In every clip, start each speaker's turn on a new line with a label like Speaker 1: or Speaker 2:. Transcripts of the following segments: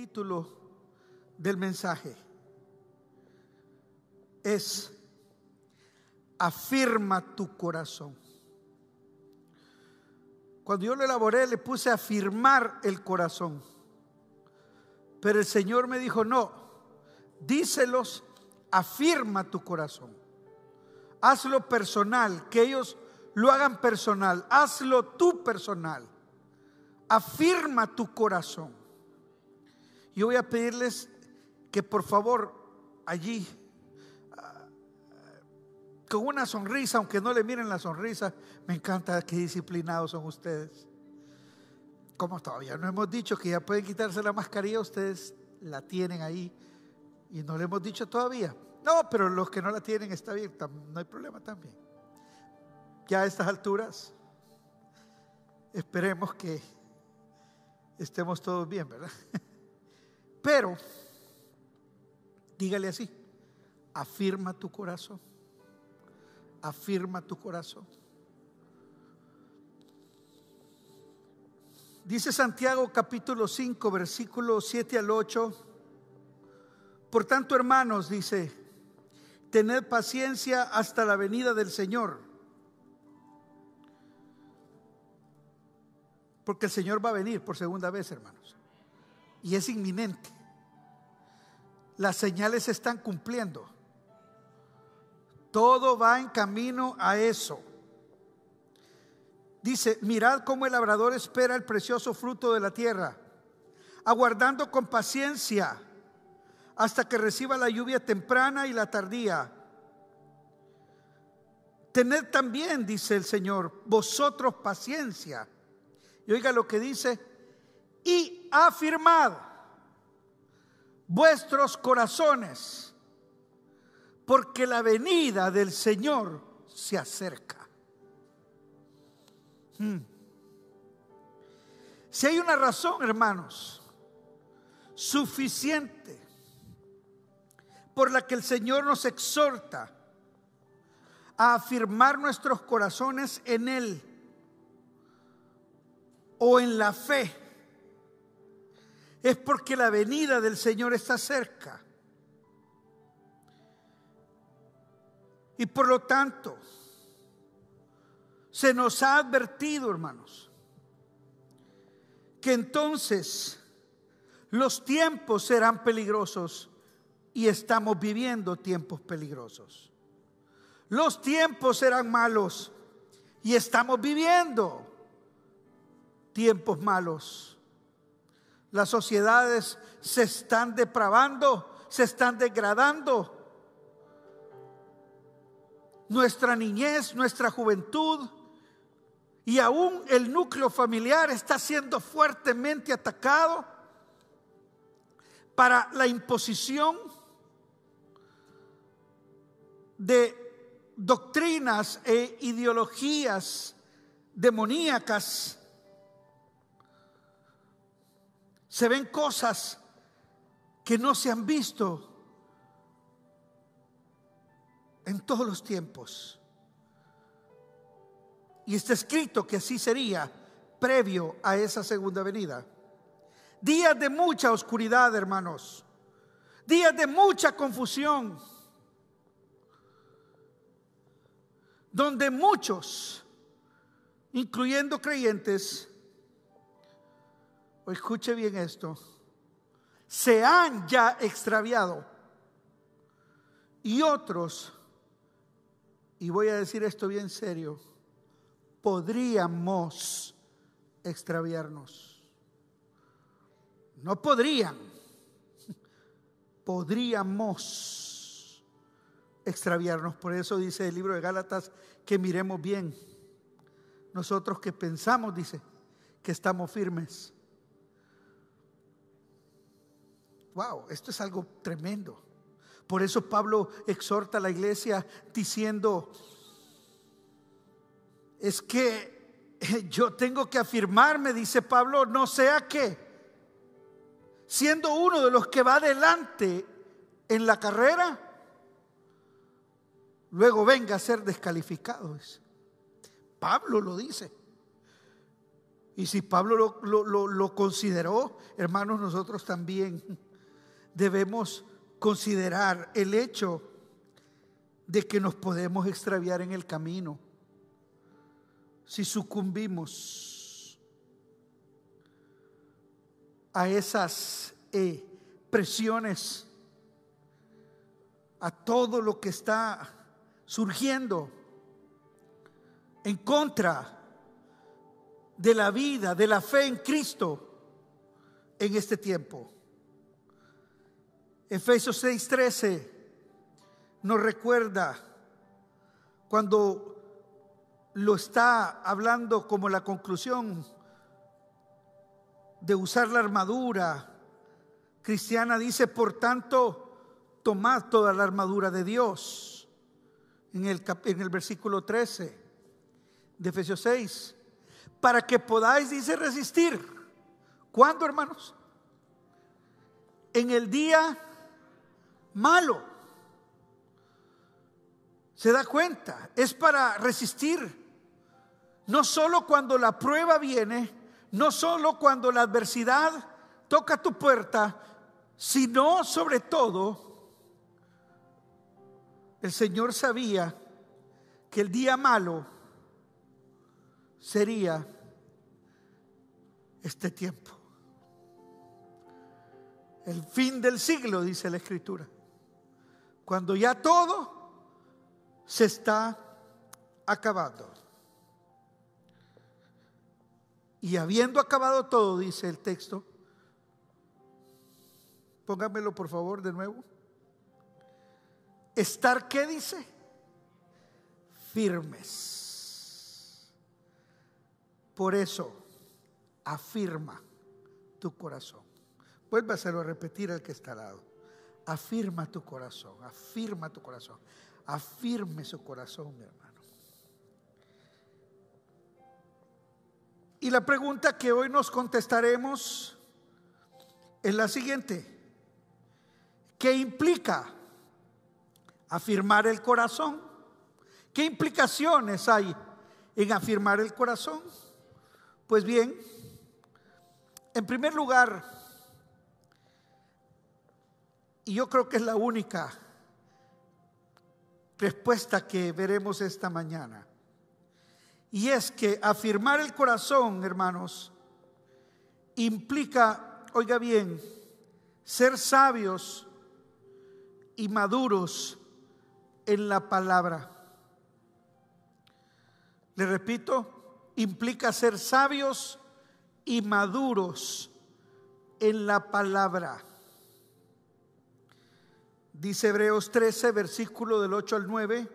Speaker 1: título del mensaje es Afirma tu corazón. Cuando yo lo elaboré le puse afirmar el corazón. Pero el Señor me dijo, no, díselos, afirma tu corazón. Hazlo personal, que ellos lo hagan personal. Hazlo tú personal. Afirma tu corazón. Yo voy a pedirles que por favor allí, ah, con una sonrisa, aunque no le miren la sonrisa, me encanta que disciplinados son ustedes. Como todavía no hemos dicho que ya pueden quitarse la mascarilla, ustedes la tienen ahí y no le hemos dicho todavía. No, pero los que no la tienen está bien, no hay problema también. Ya a estas alturas, esperemos que estemos todos bien, ¿verdad? Pero, dígale así, afirma tu corazón, afirma tu corazón. Dice Santiago capítulo 5, versículo 7 al 8. Por tanto, hermanos, dice, tened paciencia hasta la venida del Señor. Porque el Señor va a venir por segunda vez, hermanos y es inminente. Las señales se están cumpliendo. Todo va en camino a eso. Dice, mirad cómo el labrador espera el precioso fruto de la tierra, aguardando con paciencia hasta que reciba la lluvia temprana y la tardía. Tened también, dice el Señor, vosotros paciencia. Y oiga lo que dice, y afirmad vuestros corazones, porque la venida del Señor se acerca. Hmm. Si hay una razón, hermanos, suficiente por la que el Señor nos exhorta a afirmar nuestros corazones en Él o en la fe, es porque la venida del Señor está cerca. Y por lo tanto, se nos ha advertido, hermanos, que entonces los tiempos serán peligrosos y estamos viviendo tiempos peligrosos. Los tiempos serán malos y estamos viviendo tiempos malos. Las sociedades se están depravando, se están degradando. Nuestra niñez, nuestra juventud y aún el núcleo familiar está siendo fuertemente atacado para la imposición de doctrinas e ideologías demoníacas se ven cosas que no se han visto en todos los tiempos. Y está escrito que así sería previo a esa segunda venida. Días de mucha oscuridad, hermanos. Días de mucha confusión. Donde muchos, incluyendo creyentes, escuche bien esto, se han ya extraviado. Y otros, y voy a decir esto bien serio, podríamos extraviarnos. No podrían, podríamos extraviarnos. Por eso dice el libro de Gálatas que miremos bien. Nosotros que pensamos, dice, que estamos firmes Wow, esto es algo tremendo. Por eso Pablo exhorta a la iglesia diciendo, es que yo tengo que afirmarme, dice Pablo, no sea que, siendo uno de los que va adelante en la carrera, luego venga a ser descalificado. Pablo lo dice. Y si Pablo lo, consideró, hermanos, nosotros también debemos considerar el hecho de que nos podemos extraviar en el camino si sucumbimos a esas eh, presiones, a todo lo que está surgiendo en contra de la vida, de la fe en Cristo en este tiempo. Efesios 6:13 nos recuerda cuando lo está hablando como la conclusión de usar la armadura cristiana, dice, por tanto, tomad toda la armadura de Dios. En el, en el versículo 13 de Efesios 6 para que podáis, dice, resistir. ¿Cuándo, hermanos? En el día malo. ¿Se da cuenta? Es para resistir. No solo cuando la prueba viene, no solo cuando la adversidad toca tu puerta, sino sobre todo, el Señor sabía que el día malo sería este tiempo. El fin del siglo, dice la Escritura. Cuando ya todo se está acabando. Y habiendo acabado todo, dice el texto, póngamelo por favor de nuevo. Estar, ¿qué dice? Firmes por eso, afirma tu corazón. Vuélvaselo a repetir al que está al lado. Afirma tu corazón, afirma tu corazón. Afirme su corazón, mi hermano. Y la pregunta que hoy nos contestaremos es la siguiente. ¿Qué implica afirmar el corazón? ¿Qué implicaciones hay en afirmar el corazón? Pues bien, en primer lugar, y yo creo que es la única respuesta que veremos esta mañana, y es que afirmar el corazón, hermanos, implica, oiga bien, ser sabios y maduros en la palabra. Le repito, implica ser sabios y maduros en la palabra. Dice Hebreos 13, versículo del 8 al 9,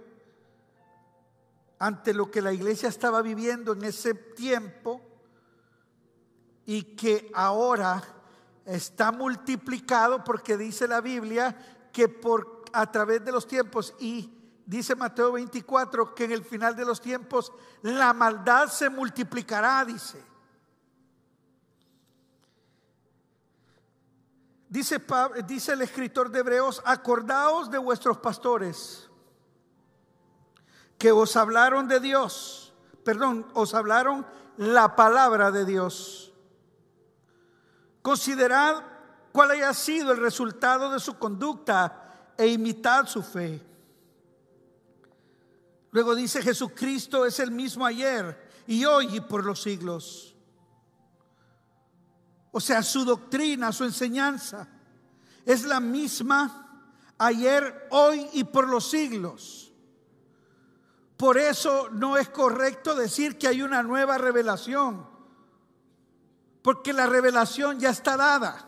Speaker 1: ante lo que la iglesia estaba viviendo en ese tiempo y que ahora está multiplicado porque dice la Biblia que por a través de los tiempos y Dice Mateo 24 que en el final de los tiempos la maldad se multiplicará, dice. Dice, dice el escritor de Hebreos, acordaos de vuestros pastores que os hablaron de Dios, perdón, os hablaron la palabra de Dios. Considerad cuál haya sido el resultado de su conducta e imitad su fe. Luego dice, Jesucristo es el mismo ayer y hoy y por los siglos. O sea, su doctrina, su enseñanza es la misma ayer, hoy y por los siglos. Por eso no es correcto decir que hay una nueva revelación, porque la revelación ya está dada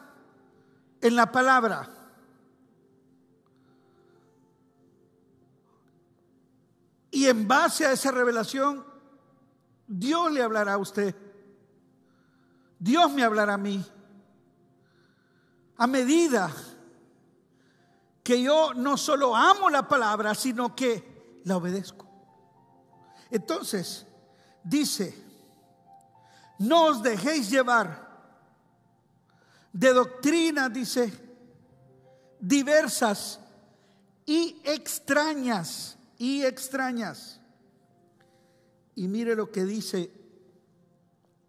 Speaker 1: en la palabra. Y en base a esa revelación, Dios le hablará a usted. Dios me hablará a mí. A medida que yo no solo amo la palabra, sino que la obedezco. Entonces, dice, no os dejéis llevar de doctrinas, dice, diversas y extrañas y extrañas. Y mire lo que dice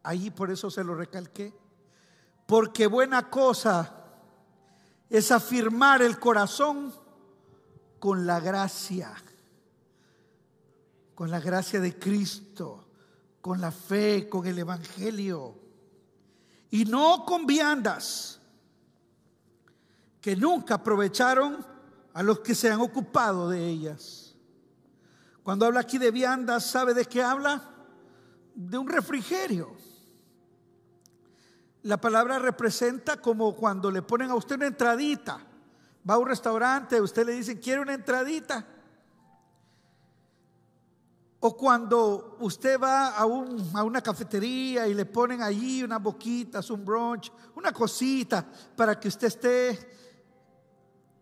Speaker 1: Ahí por eso se lo recalqué. Porque buena cosa es afirmar el corazón con la gracia, con la gracia de Cristo, con la fe, con el Evangelio, y no con viandas que nunca aprovecharon a los que se han ocupado de ellas. Cuando habla aquí de viandas, ¿sabe de qué habla? De un refrigerio. La palabra representa como cuando le ponen a usted una entradita. Va a un restaurante, usted le dice, ¿quiere una entradita? O cuando usted va a, a, una cafetería y le ponen allí unas boquitas, un brunch, una cosita para que usted esté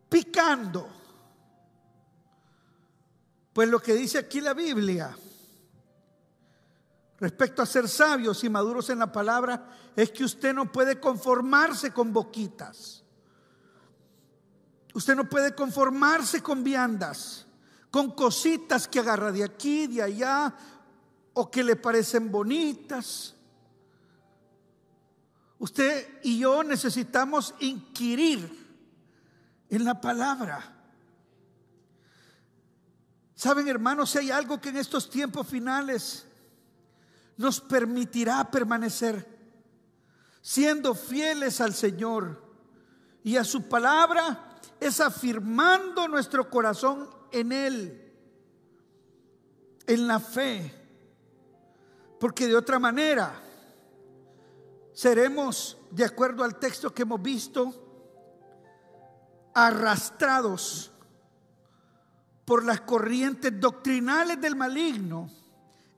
Speaker 1: picando. Pues lo que dice aquí la Biblia respecto a ser sabios y maduros en la palabra es que usted no puede conformarse con boquitas. Usted no puede conformarse con viandas, con cositas que agarra de aquí, de allá, o que le parecen bonitas. Usted y yo necesitamos inquirir en la palabra. Saben, hermanos, si hay algo que en estos tiempos finales nos permitirá permanecer siendo fieles al Señor y a su palabra, es afirmando nuestro corazón en Él, en la fe, porque de otra manera seremos, de acuerdo al texto que hemos visto, arrastrados por las corrientes doctrinales del maligno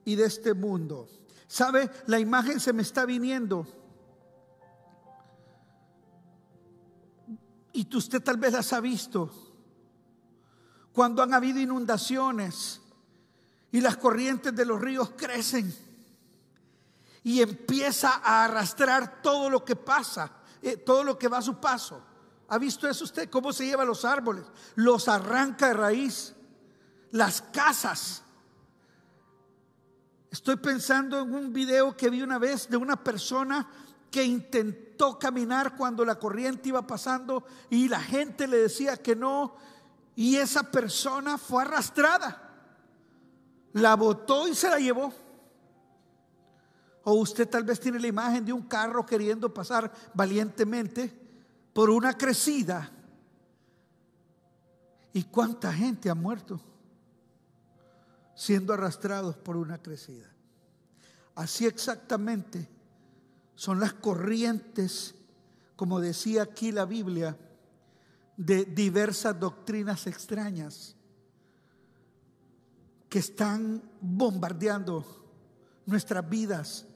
Speaker 1: y de este mundo. ¿Sabe? La imagen se me está viniendo. Y usted tal vez las ha visto. Cuando han habido inundaciones y las corrientes de los ríos crecen y empieza a arrastrar todo lo que pasa, eh, todo lo que va a su paso. ¿Ha visto eso usted? ¿Cómo se lleva los árboles? Los arranca de raíz. Las casas. Estoy pensando en un video que vi una vez de una persona que intentó caminar cuando la corriente iba pasando y la gente le decía que no y esa persona fue arrastrada. La botó y se la llevó. O usted tal vez tiene la imagen de un carro queriendo pasar valientemente por una crecida. ¿Y cuánta gente ha muerto siendo arrastrados por una crecida? Así exactamente son las corrientes, como decía aquí la Biblia, de diversas doctrinas extrañas que están bombardeando nuestras vidas,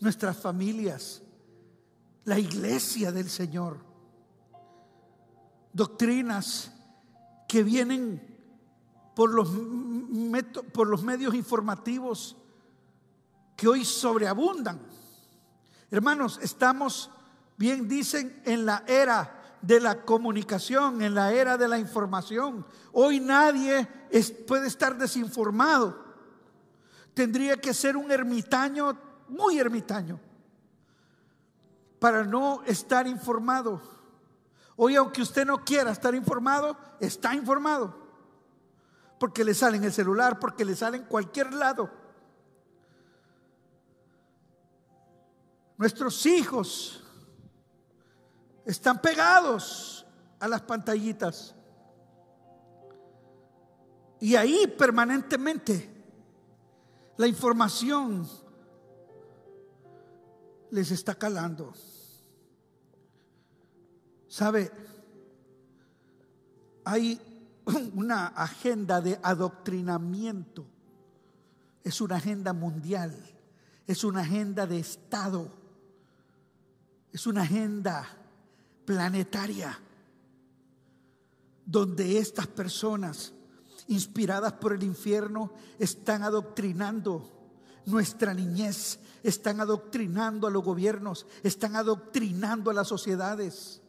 Speaker 1: nuestras familias, la iglesia del Señor doctrinas que vienen por los, por los medios informativos que hoy sobreabundan. Hermanos, estamos, bien dicen, en la era de la comunicación, en la era de la información. Hoy nadie puede estar desinformado. Tendría que ser un ermitaño, muy ermitaño, para no estar informado. Hoy, aunque usted no quiera estar informado, está informado. Porque le sale en el celular, porque le sale en cualquier lado. Nuestros hijos están pegados a las pantallitas. Y ahí permanentemente la información les está calando. ¿Sabe? Hay una agenda de adoctrinamiento. Es una agenda mundial. Es una agenda de Estado. Es una agenda planetaria. Donde estas personas, inspiradas por el infierno, están adoctrinando nuestra niñez, están adoctrinando a los gobiernos, están adoctrinando a las sociedades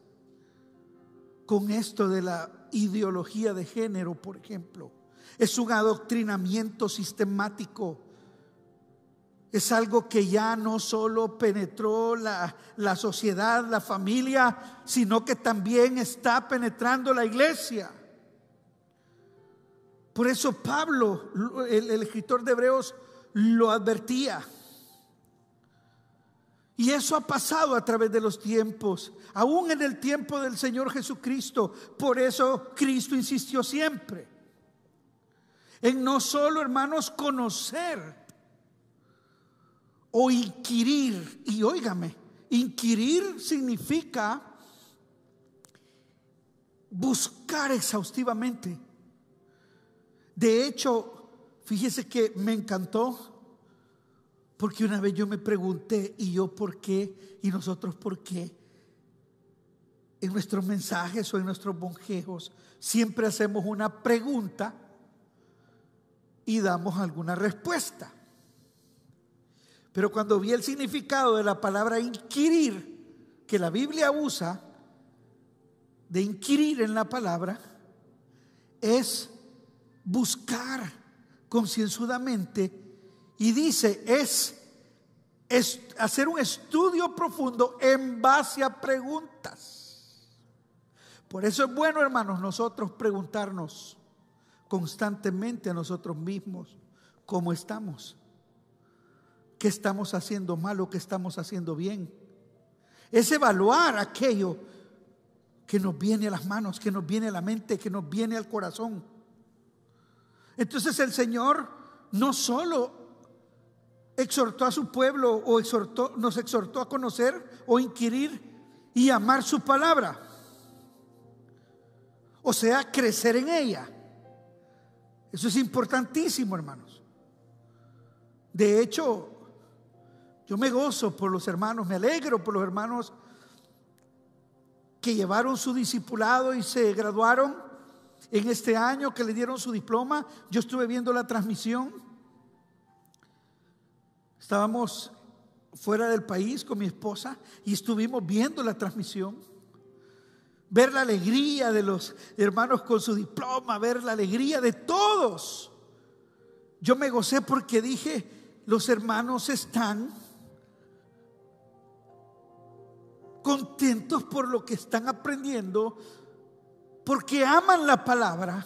Speaker 1: con esto de la ideología de género, por ejemplo. Es un adoctrinamiento sistemático es algo que ya no solo penetró la, la, sociedad, la familia, sino que también está penetrando la iglesia. Por eso Pablo, el, el escritor de Hebreos, lo advertía. Y eso ha pasado a través de los tiempos, aún en el tiempo del Señor Jesucristo. Por eso Cristo insistió siempre en no solo, hermanos, conocer o inquirir. Y óigame, inquirir significa buscar exhaustivamente. De hecho, fíjese que me encantó porque una vez yo me pregunté, ¿y yo por qué? ¿Y nosotros por qué? En nuestros mensajes o en nuestros bonjejos siempre hacemos una pregunta y damos alguna respuesta. Pero cuando vi el significado de la palabra inquirir, que la Biblia usa, de inquirir en la palabra, es buscar concienzudamente y dice, es, es hacer un estudio profundo en base a preguntas. Por eso es bueno, hermanos, nosotros preguntarnos constantemente a nosotros mismos cómo estamos. ¿Qué estamos haciendo mal o qué estamos haciendo bien? Es evaluar aquello que nos viene a las manos, que nos viene a la mente, que nos viene al corazón. Entonces el Señor no solo exhortó a su pueblo o exhortó, nos exhortó a conocer o inquirir y amar su palabra. O sea, crecer en ella. Eso es importantísimo, hermanos. De hecho, yo me gozo por los hermanos, me alegro por los hermanos que llevaron su discipulado y se graduaron en este año, que le dieron su diploma. Yo estuve viendo la transmisión. Estábamos fuera del país con mi esposa y estuvimos viendo la transmisión ver la alegría de los hermanos con su diploma, ver la alegría de todos. Yo me gocé porque dije, los hermanos están contentos por lo que están aprendiendo, porque aman la palabra,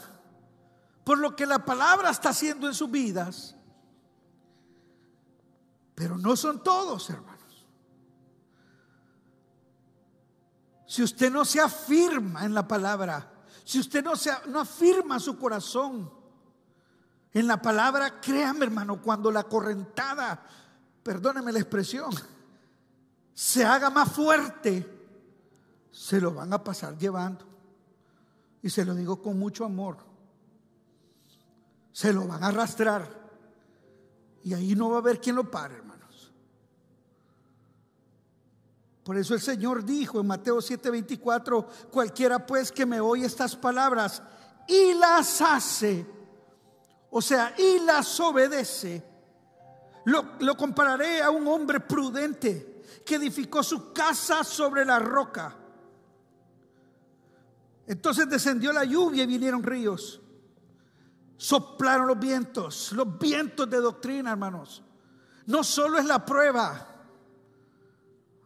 Speaker 1: por lo que la palabra está haciendo en sus vidas. Pero no son todos, hermanos. si usted no se afirma en la palabra, si usted no, se, no afirma su corazón en la palabra, créame hermano, cuando la correntada, perdóneme la expresión, se haga más fuerte, se lo van a pasar llevando. Y se lo digo con mucho amor. Se lo van a arrastrar. Y ahí no va a haber quien lo pare, hermano. Por eso el Señor dijo en Mateo 7:24, cualquiera pues que me oye estas palabras y las hace, o sea, y las obedece, lo, lo compararé a un hombre prudente que edificó su casa sobre la roca. Entonces descendió la lluvia y vinieron ríos. Soplaron los vientos, los vientos de doctrina, hermanos. No solo es la prueba,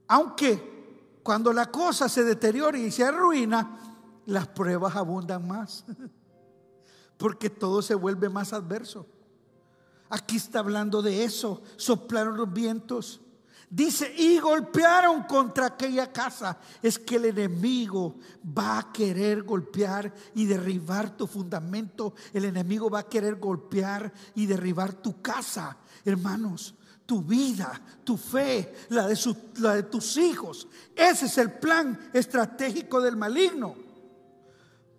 Speaker 1: aunque cuando la cosa se deteriora y se arruina, las pruebas abundan más. Porque todo se vuelve más adverso. Aquí está hablando de eso. Soplaron los vientos. Dice, y golpearon contra aquella casa. Es que el enemigo va a querer golpear y derribar tu fundamento. El enemigo va a querer golpear y derribar tu casa. Hermanos, tu vida, tu fe, la de, la de tus hijos. Ese es el plan estratégico del maligno.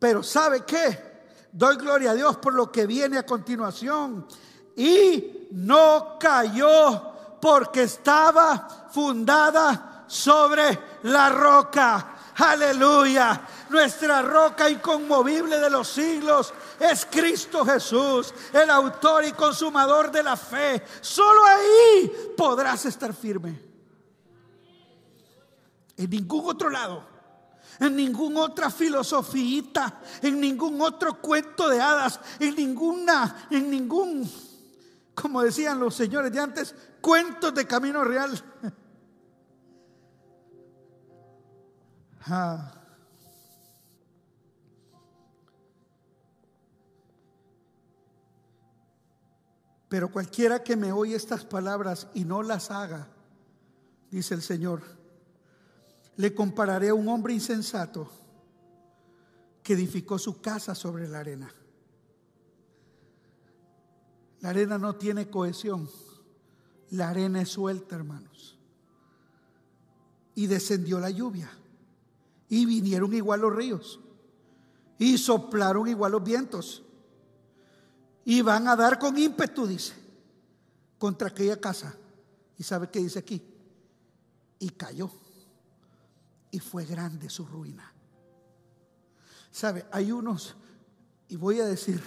Speaker 1: Pero ¿sabe qué? Doy gloria a Dios por lo que viene a continuación. Y no cayó porque estaba fundada sobre la roca. Aleluya. Nuestra roca inconmovible de los siglos es Cristo Jesús, el autor y consumador de la fe. Solo ahí podrás estar firme. En ningún otro lado, en ninguna otra filosofía, en ningún otro cuento de hadas, en ninguna, en ningún como decían los señores de antes, cuentos de camino real. Ah. Pero cualquiera que me oye estas palabras y no las haga, dice el Señor, le compararé a un hombre insensato que edificó su casa sobre la arena. La arena no tiene cohesión. La arena es suelta, hermanos. Y descendió la lluvia. Y vinieron igual los ríos. Y soplaron igual los vientos. Y van a dar con ímpetu, dice, contra aquella casa. ¿Y sabe qué dice aquí? Y cayó. Y fue grande su ruina. ¿Sabe? Hay unos, y voy a decir,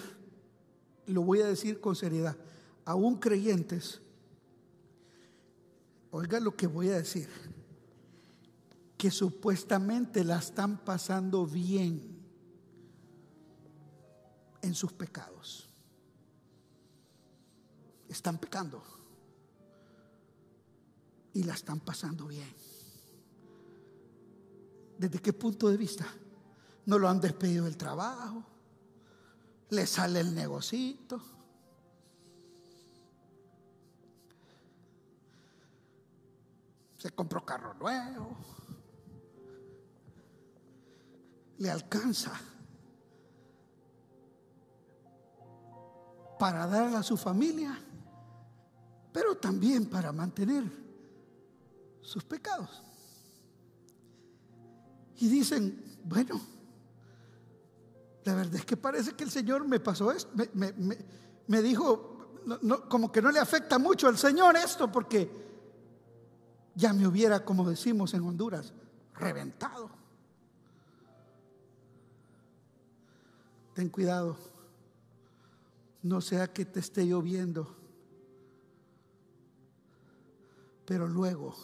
Speaker 1: lo voy a decir con seriedad, aún creyentes, oiga lo que voy a decir, que supuestamente la están pasando bien en sus pecados. Están pecando y la están pasando bien. ¿Desde qué punto de vista? No lo han despedido del trabajo le sale el negocito. Se compró carro nuevo. Le alcanza para darle a su familia, pero también para mantener sus pecados. Y dicen, bueno, la verdad es que parece que el Señor me pasó esto, me, dijo, como que no le afecta mucho al Señor esto, porque ya me hubiera, como decimos en Honduras, reventado. Ten cuidado, no sea que te esté lloviendo, pero luego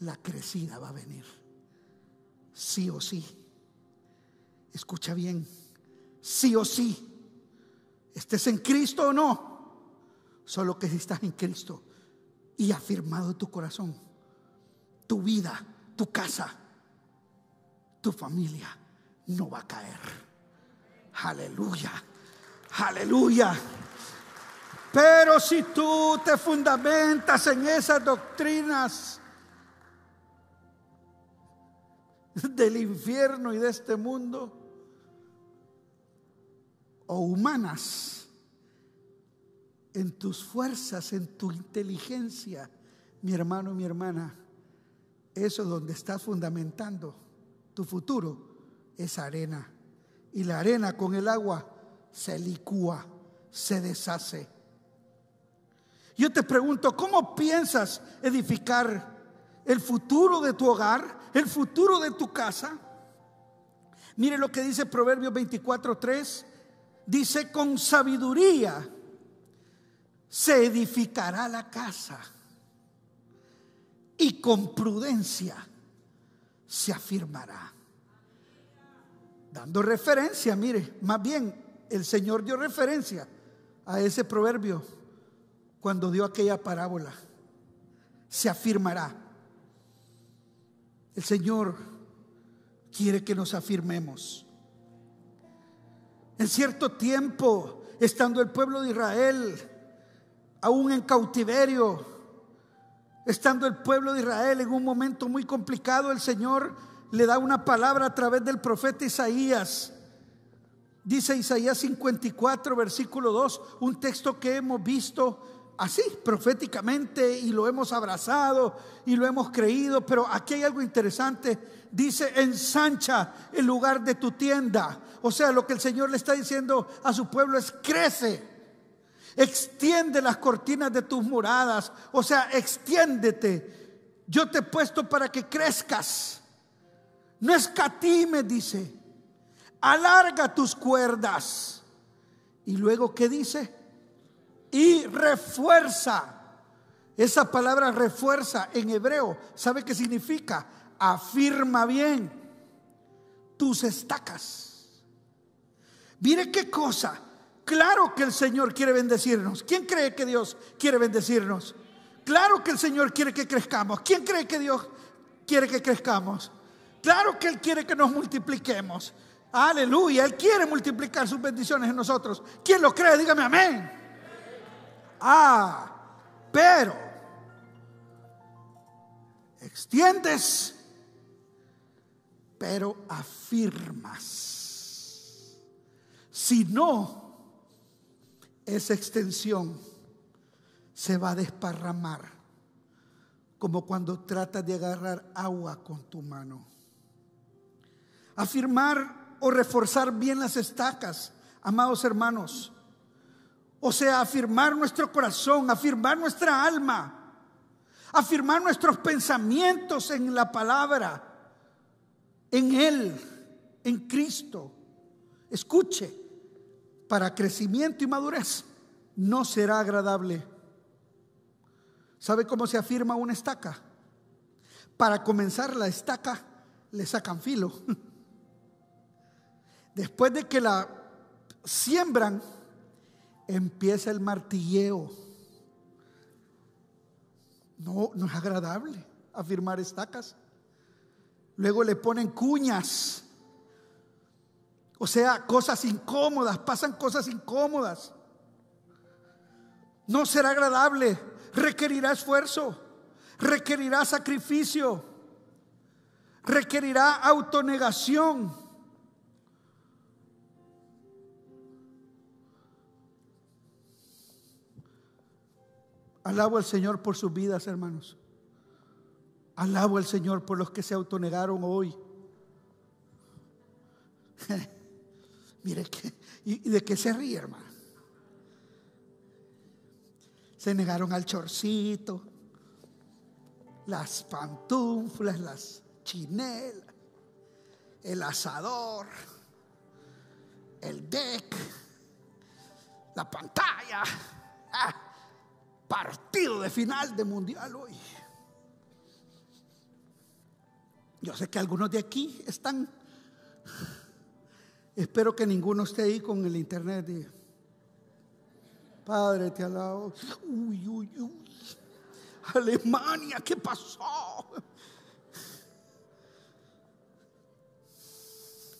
Speaker 1: la crecida va a venir, sí o sí. Escucha bien sí o sí. Estés en Cristo o no. Solo que si estás en Cristo y afirmado tu corazón, tu vida, tu casa, tu familia no va a caer. Aleluya. Aleluya. Pero si tú te fundamentas en esas doctrinas del infierno y de este mundo, o humanas, en tus fuerzas, en tu inteligencia, mi hermano, mi hermana, eso es donde estás fundamentando tu futuro, es arena. Y la arena con el agua se licúa, se deshace. Yo te pregunto, ¿cómo piensas edificar el futuro de tu hogar, el futuro de tu casa? Mire lo que dice Proverbios 24:3 dice, con sabiduría se edificará la casa y con prudencia se afirmará. Dando referencia, mire, más bien el Señor dio referencia a ese proverbio cuando dio aquella parábola. Se afirmará. El Señor quiere que nos afirmemos. En cierto tiempo, estando el pueblo de Israel aún en cautiverio, estando el pueblo de Israel en un momento muy complicado, el Señor le da una palabra a través del profeta Isaías. Dice Isaías 54, versículo 2, un texto que hemos visto así, proféticamente, y lo hemos abrazado y lo hemos creído, pero aquí hay algo interesante. Dice, ensancha el lugar de tu tienda o sea, lo que el Señor le está diciendo a su pueblo es crece. Extiende las cortinas de tus moradas. O sea, extiéndete. Yo te he puesto para que crezcas. No escatime, dice. Alarga tus cuerdas. Y luego, ¿qué dice? Y refuerza. Esa palabra refuerza en hebreo, ¿sabe qué significa? Afirma bien tus estacas. Mire qué cosa. Claro que el Señor quiere bendecirnos. ¿Quién cree que Dios quiere bendecirnos? Claro que el Señor quiere que crezcamos. ¿Quién cree que Dios quiere que crezcamos? Claro que Él quiere que nos multipliquemos. Aleluya, Él quiere multiplicar sus bendiciones en nosotros. ¿Quién lo cree? Dígame amén. Ah, pero extiendes, pero afirmas. Si no, esa extensión se va a desparramar, como cuando tratas de agarrar agua con tu mano. Afirmar o reforzar bien las estacas, amados hermanos. O sea, afirmar nuestro corazón, afirmar nuestra alma, afirmar nuestros pensamientos en la palabra, en Él, en Cristo. Escuche, para crecimiento y madurez no será agradable. ¿Sabe cómo se afirma una estaca? Para comenzar la estaca le sacan filo. Después de que la siembran, empieza el martilleo. No, no es agradable afirmar estacas. Luego le ponen cuñas o sea, cosas incómodas, pasan cosas incómodas. No será agradable, requerirá esfuerzo, requerirá sacrificio, requerirá autonegación. Alabo al Señor por sus vidas, hermanos. Alabo al Señor por los que se autonegaron hoy. Mire, que, ¿y de qué se ríe, hermano? Se negaron al chorcito, las pantuflas, las chinelas, el asador, el deck, la pantalla. Ah, partido de final de mundial hoy. Yo sé que algunos de aquí están Espero que ninguno esté ahí con el internet. Padre, te alabo. Uy, uy, uy. Alemania, ¿qué pasó?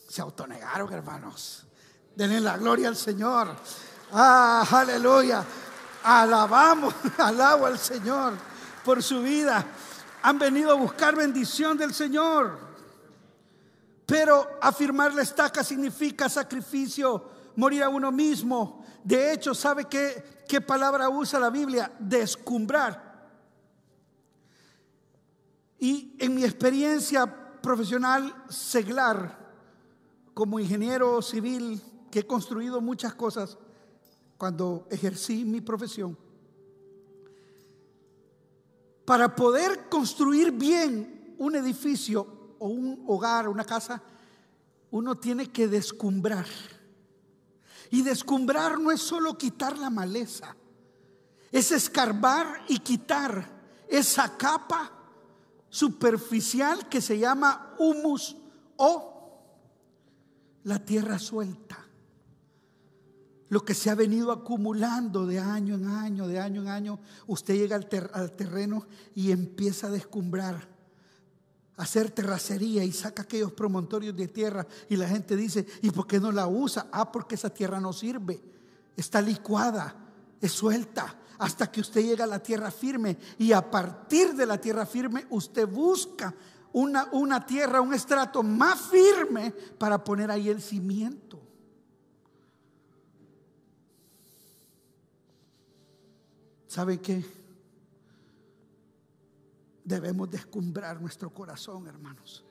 Speaker 1: Se autonegaron, hermanos. Denle la gloria al Señor. Ah, aleluya. Alabamos, alabo al Señor por su vida. Han venido a buscar bendición del Señor. Pero afirmar la estaca significa sacrificio, morir a uno mismo. De hecho, ¿sabe qué, qué palabra usa la Biblia? Descumbrar. Y en mi experiencia profesional seglar, como ingeniero civil, que he construido muchas cosas cuando ejercí mi profesión, para poder construir bien un edificio o un hogar, una casa, uno tiene que descumbrar. Y descumbrar no es solo quitar la maleza, es escarbar y quitar esa capa superficial que se llama humus o la tierra suelta. Lo que se ha venido acumulando de año en año, de año en año, usted llega al, terreno y empieza a descumbrar hacer terracería y saca aquellos promontorios de tierra y la gente dice, ¿y por qué no la usa? Ah, porque esa tierra no sirve, está licuada, es suelta, hasta que usted llega a la tierra firme y a partir de la tierra firme usted busca una, una tierra, un estrato más firme para poner ahí el cimiento. ¿Sabe qué? debemos descumbrar nuestro corazón, hermanos.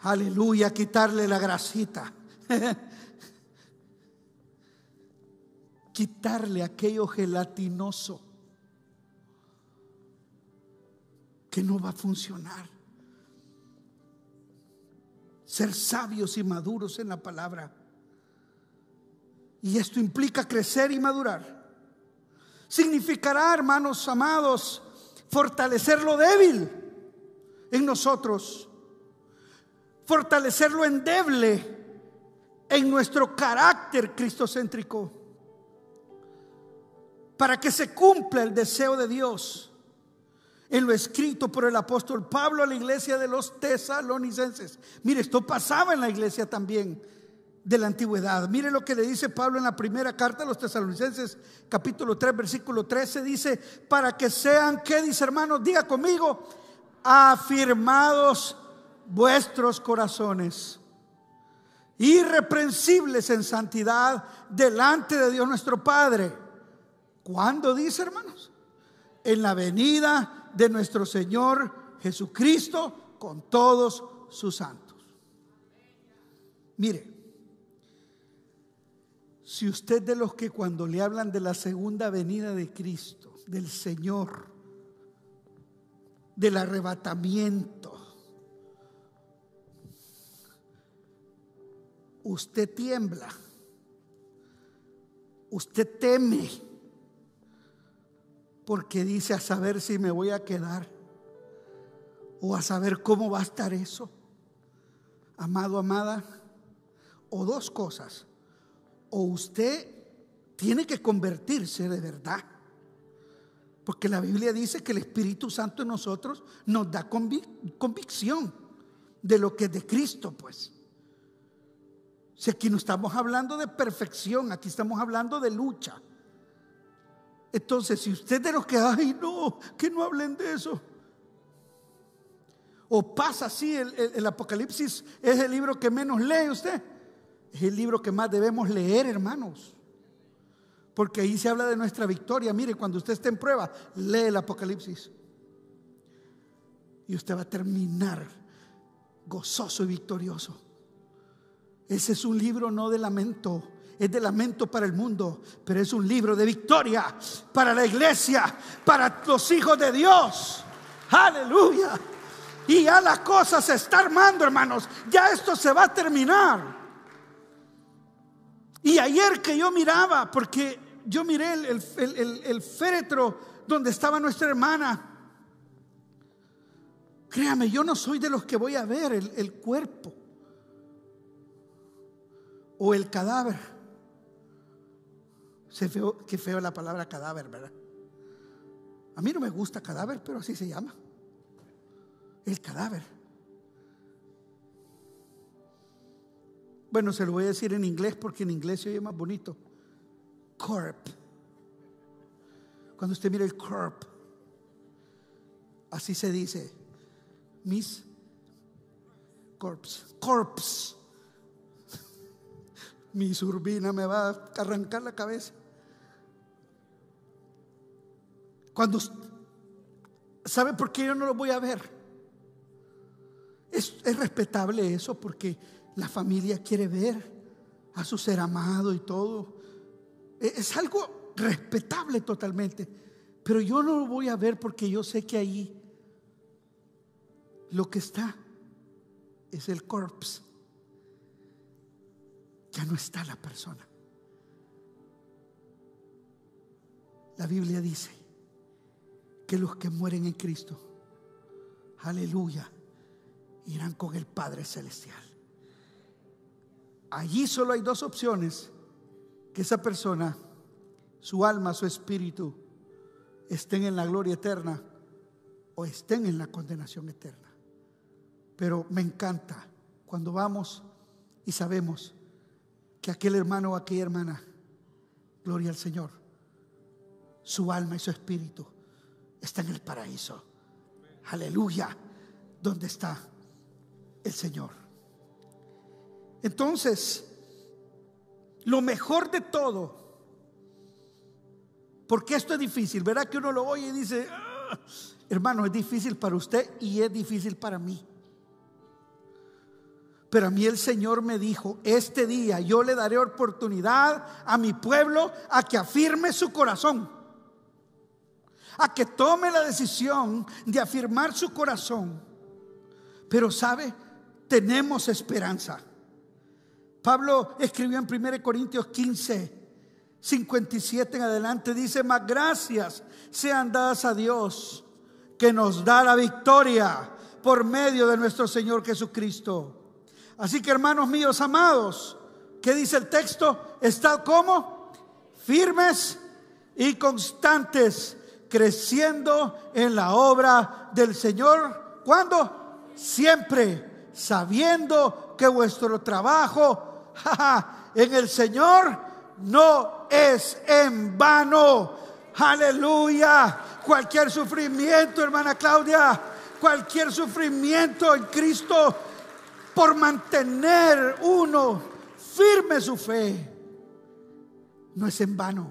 Speaker 1: Aleluya, quitarle la grasita. quitarle aquello gelatinoso que no va a funcionar. Ser sabios y maduros en la palabra. Y esto implica crecer y madurar. Significará, hermanos amados, fortalecer lo débil en nosotros, fortalecer lo endeble en nuestro carácter cristocéntrico. para que se cumpla el deseo de Dios en lo escrito por el apóstol Pablo a la iglesia de los tesalonicenses. Mire, esto pasaba en la iglesia también de la antigüedad. Mire lo que le dice Pablo en la primera carta a los tesalonicenses, capítulo 3, versículo 13, dice, para que sean, ¿qué dice hermanos? Diga conmigo, afirmados vuestros corazones, irreprensibles en santidad delante de Dios nuestro Padre. ¿Cuándo dice, hermanos? En la venida de nuestro Señor Jesucristo con todos sus santos. Mire, si usted de los que cuando le hablan de la segunda venida de Cristo, del Señor, del arrebatamiento, usted tiembla, usted teme, porque dice a saber si me voy a quedar o a saber cómo va a estar eso. Amado, amada, o dos cosas o usted tiene que convertirse de verdad. Porque la Biblia dice que el Espíritu Santo en nosotros nos da convicción de lo que es de Cristo, pues. Si aquí no estamos hablando de perfección, aquí estamos hablando de lucha. Entonces, si usted de los que, ay, no, que no hablen de eso. O pasa así, el, el Apocalipsis es el libro que menos lee usted. Es el libro que más debemos leer, hermanos. Porque ahí se habla de nuestra victoria. Mire, cuando usted esté en prueba, lee el Apocalipsis. Y usted va a terminar gozoso y victorioso. Ese es un libro no de lamento, es de lamento para el mundo, pero es un libro de victoria para la iglesia, para los hijos de Dios. Aleluya. Y ya la cosa se está armando, hermanos. Ya esto se va a terminar. Y ayer que yo miraba, porque yo miré el, féretro donde estaba nuestra hermana, créame, yo no soy de los que voy a ver el, cuerpo o el cadáver. Se feo, qué feo la palabra cadáver, ¿verdad? A mí no me gusta cadáver, pero así se llama. El cadáver. Bueno, se lo voy a decir en inglés porque en inglés se oye más bonito. Corp. Cuando usted mira el corp, así se dice. Miss corpse. Corpse. Mi urbina me va a arrancar la cabeza. Cuando ¿Sabe por qué yo no lo voy a ver? Es, es respetable eso porque la familia quiere ver a su ser amado y todo. E, es algo respetable totalmente. Pero yo no lo voy a ver porque yo sé que ahí lo que está es el corpse. Ya no está la persona. La Biblia dice que los que mueren en Cristo, aleluya, irán con el Padre Celestial. Allí solo hay dos opciones, que esa persona, su alma, su espíritu, estén en la gloria eterna o estén en la condenación eterna. Pero me encanta cuando vamos y sabemos que aquel hermano o aquella hermana, gloria al Señor, su alma y su espíritu está en el paraíso. Aleluya, donde está el Señor. Entonces, lo mejor de todo, porque esto es difícil, ¿verdad que uno lo oye y dice, ah, hermano, es difícil para usted y es difícil para mí? Pero a mí el Señor me dijo, este día yo le daré oportunidad a mi pueblo a que afirme su corazón, a que tome la decisión de afirmar su corazón. Pero sabe, tenemos esperanza. Pablo escribió en 1 Corintios 15, 57 en adelante, dice, más gracias sean dadas a Dios que nos da la victoria por medio de nuestro Señor Jesucristo. Así que hermanos míos amados, ¿qué dice el texto? Estad como firmes y constantes, creciendo en la obra del Señor. ¿Cuándo? Siempre, sabiendo que vuestro trabajo en el Señor no es en vano. Aleluya. Cualquier sufrimiento, hermana Claudia, cualquier sufrimiento en Cristo por mantener uno firme su fe, no es en vano.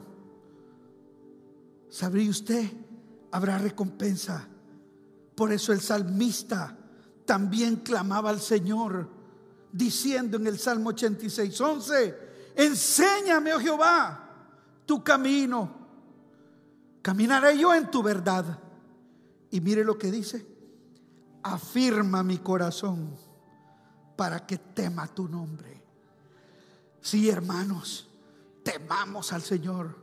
Speaker 1: ¿Sabría usted? Habrá recompensa. Por eso el salmista también clamaba al Señor, diciendo en el Salmo 86, 11, enséñame, oh Jehová, tu camino. Caminaré yo en tu verdad. Y mire lo que dice, afirma mi corazón para que tema tu nombre. Sí, hermanos, temamos al Señor.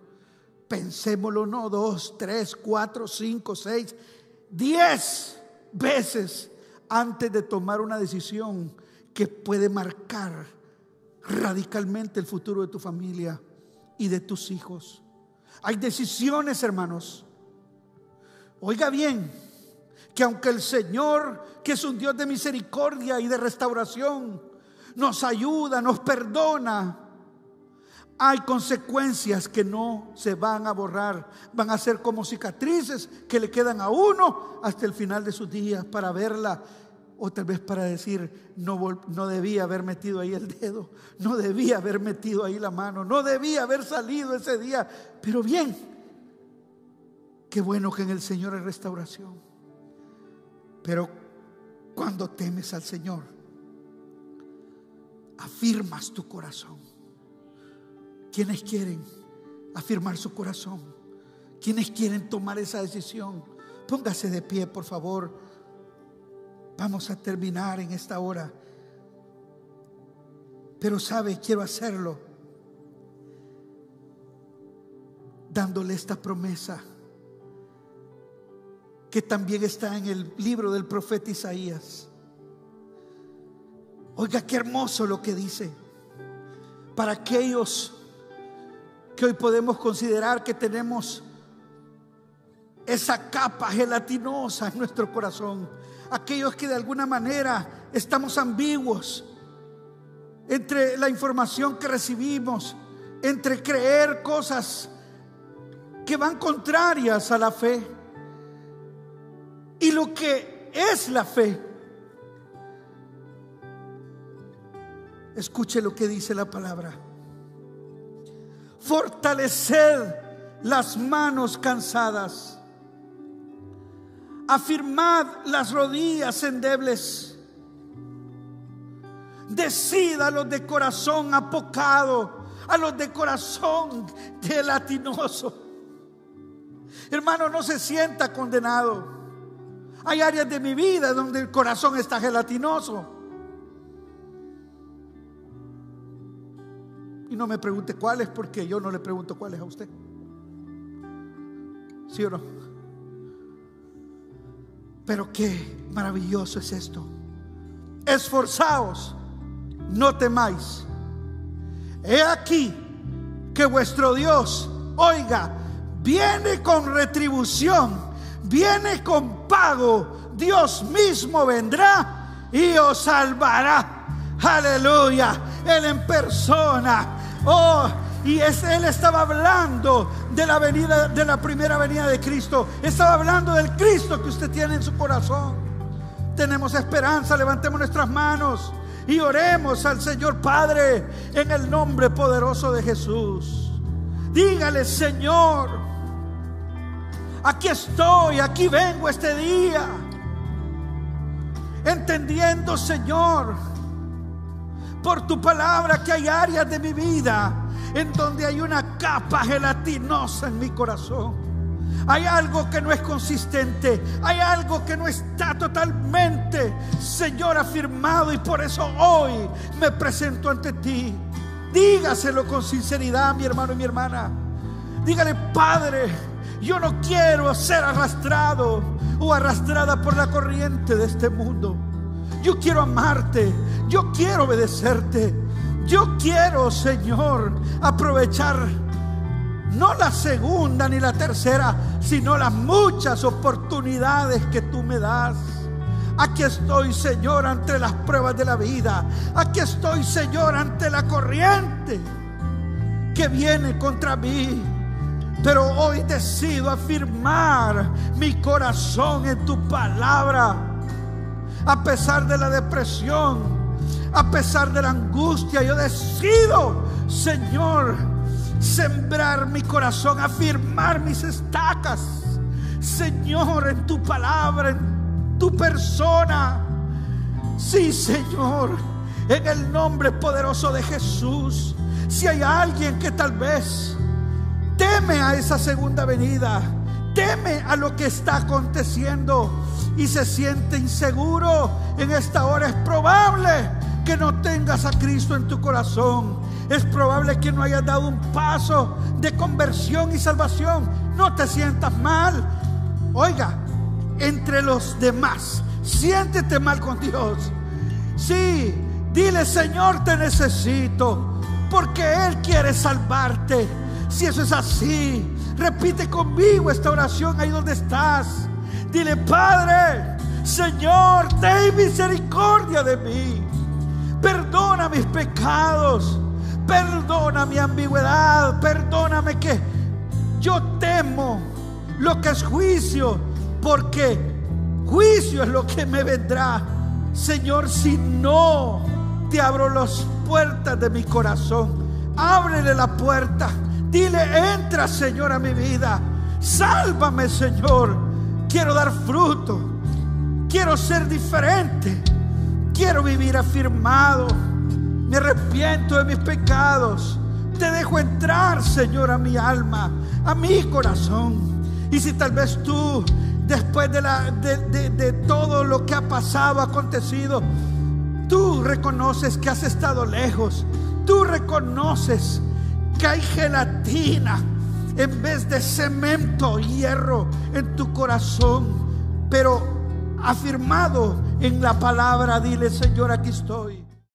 Speaker 1: Pensémoslo, no dos, tres, cuatro, cinco, seis, diez veces antes de tomar una decisión que puede marcar radicalmente el futuro de tu familia y de tus hijos. Hay decisiones, hermanos. Oiga bien, que aunque el Señor, que es un Dios de misericordia y de restauración, nos ayuda, nos perdona, hay consecuencias que no se van a borrar, van a ser como cicatrices que le quedan a uno hasta el final de sus días para verla o tal vez para decir, no, no debía haber metido ahí el dedo, no debía haber metido ahí la mano, no debía haber salido ese día, pero bien, qué bueno que en el Señor hay restauración. Pero cuando temes al Señor, afirmas tu corazón. ¿Quiénes quieren afirmar su corazón? ¿Quiénes quieren tomar esa decisión? Póngase de pie, por favor. Vamos a terminar en esta hora. Pero sabe, quiero hacerlo dándole esta promesa que también está en el libro del profeta Isaías. Oiga, qué hermoso lo que dice. Para aquellos que hoy podemos considerar que tenemos esa capa gelatinosa en nuestro corazón. Aquellos que de alguna manera estamos ambiguos entre la información que recibimos, entre creer cosas que van contrarias a la fe y lo que es la fe. Escuche lo que dice la palabra. Fortaleced las manos cansadas. Afirmad las rodillas endebles. Decid a los de corazón apocado, a los de corazón gelatinoso. Hermano, no se sienta condenado. Hay áreas de mi vida donde el corazón está gelatinoso. Y no me pregunte cuáles porque yo no le pregunto cuáles a usted. ¿Sí o no? Pero qué maravilloso es esto. Esforzaos, no temáis. He aquí que vuestro Dios, oiga, viene con retribución viene con pago. Dios mismo vendrá y os salvará. Aleluya. Él en persona. Oh, y él estaba hablando de la venida, de la primera venida de Cristo. Estaba hablando del Cristo que usted tiene en su corazón. Tenemos esperanza, levantemos nuestras manos y oremos al Señor Padre en el nombre poderoso de Jesús. Dígale, Señor, Aquí estoy, aquí vengo este día. Entendiendo, Señor, por tu palabra que hay áreas de mi vida en donde hay una capa gelatinosa en mi corazón. Hay algo que no es consistente. Hay algo que no está totalmente, Señor, afirmado. Y por eso hoy me presento ante ti. Dígaselo con sinceridad, mi hermano y mi hermana. Dígale, Padre, yo no quiero ser arrastrado o arrastrada por la corriente de este mundo. Yo quiero amarte, yo quiero obedecerte. Yo quiero, Señor, aprovechar no la segunda ni la tercera, sino las muchas oportunidades que tú me das. Aquí estoy, Señor, ante las pruebas de la vida. Aquí estoy, Señor, ante la corriente que viene contra mí. Pero hoy decido afirmar mi corazón en tu palabra. A pesar de la depresión, a pesar de la angustia, yo decido, Señor, sembrar mi corazón, afirmar mis estacas. Señor, en tu palabra, en tu persona. Sí, Señor, en el nombre poderoso de Jesús. Si hay alguien que tal vez teme a esa segunda venida, teme a lo que está aconteciendo y se siente inseguro en esta hora, es probable que no tengas a Cristo en tu corazón. Es probable que no hayas dado un paso de conversión y salvación. No te sientas mal. Oiga, entre los demás, siéntete mal con Dios. Sí, dile, Señor, te necesito, porque Él quiere salvarte. Si eso es así, repite conmigo esta oración ahí donde estás. Dile, Padre, Señor, ten misericordia de mí. Perdona mis pecados. Perdona mi ambigüedad. Perdóname que yo temo lo que es juicio. Porque juicio es lo que me vendrá. Señor, si no te abro las puertas de mi corazón, ábrele la puerta. Dile, entra, Señor, a mi vida. Sálvame, Señor. Quiero dar fruto. Quiero ser diferente. Quiero vivir afirmado. Me arrepiento de mis pecados. Te dejo entrar, Señor, a mi alma, a mi corazón. Y si tal vez tú, después de, la, de, todo lo que ha pasado, acontecido, tú reconoces que has estado lejos. Tú reconoces que hay gelatina en vez de cemento, hierro en tu corazón, pero afirmado en la palabra, dile Señor, aquí estoy.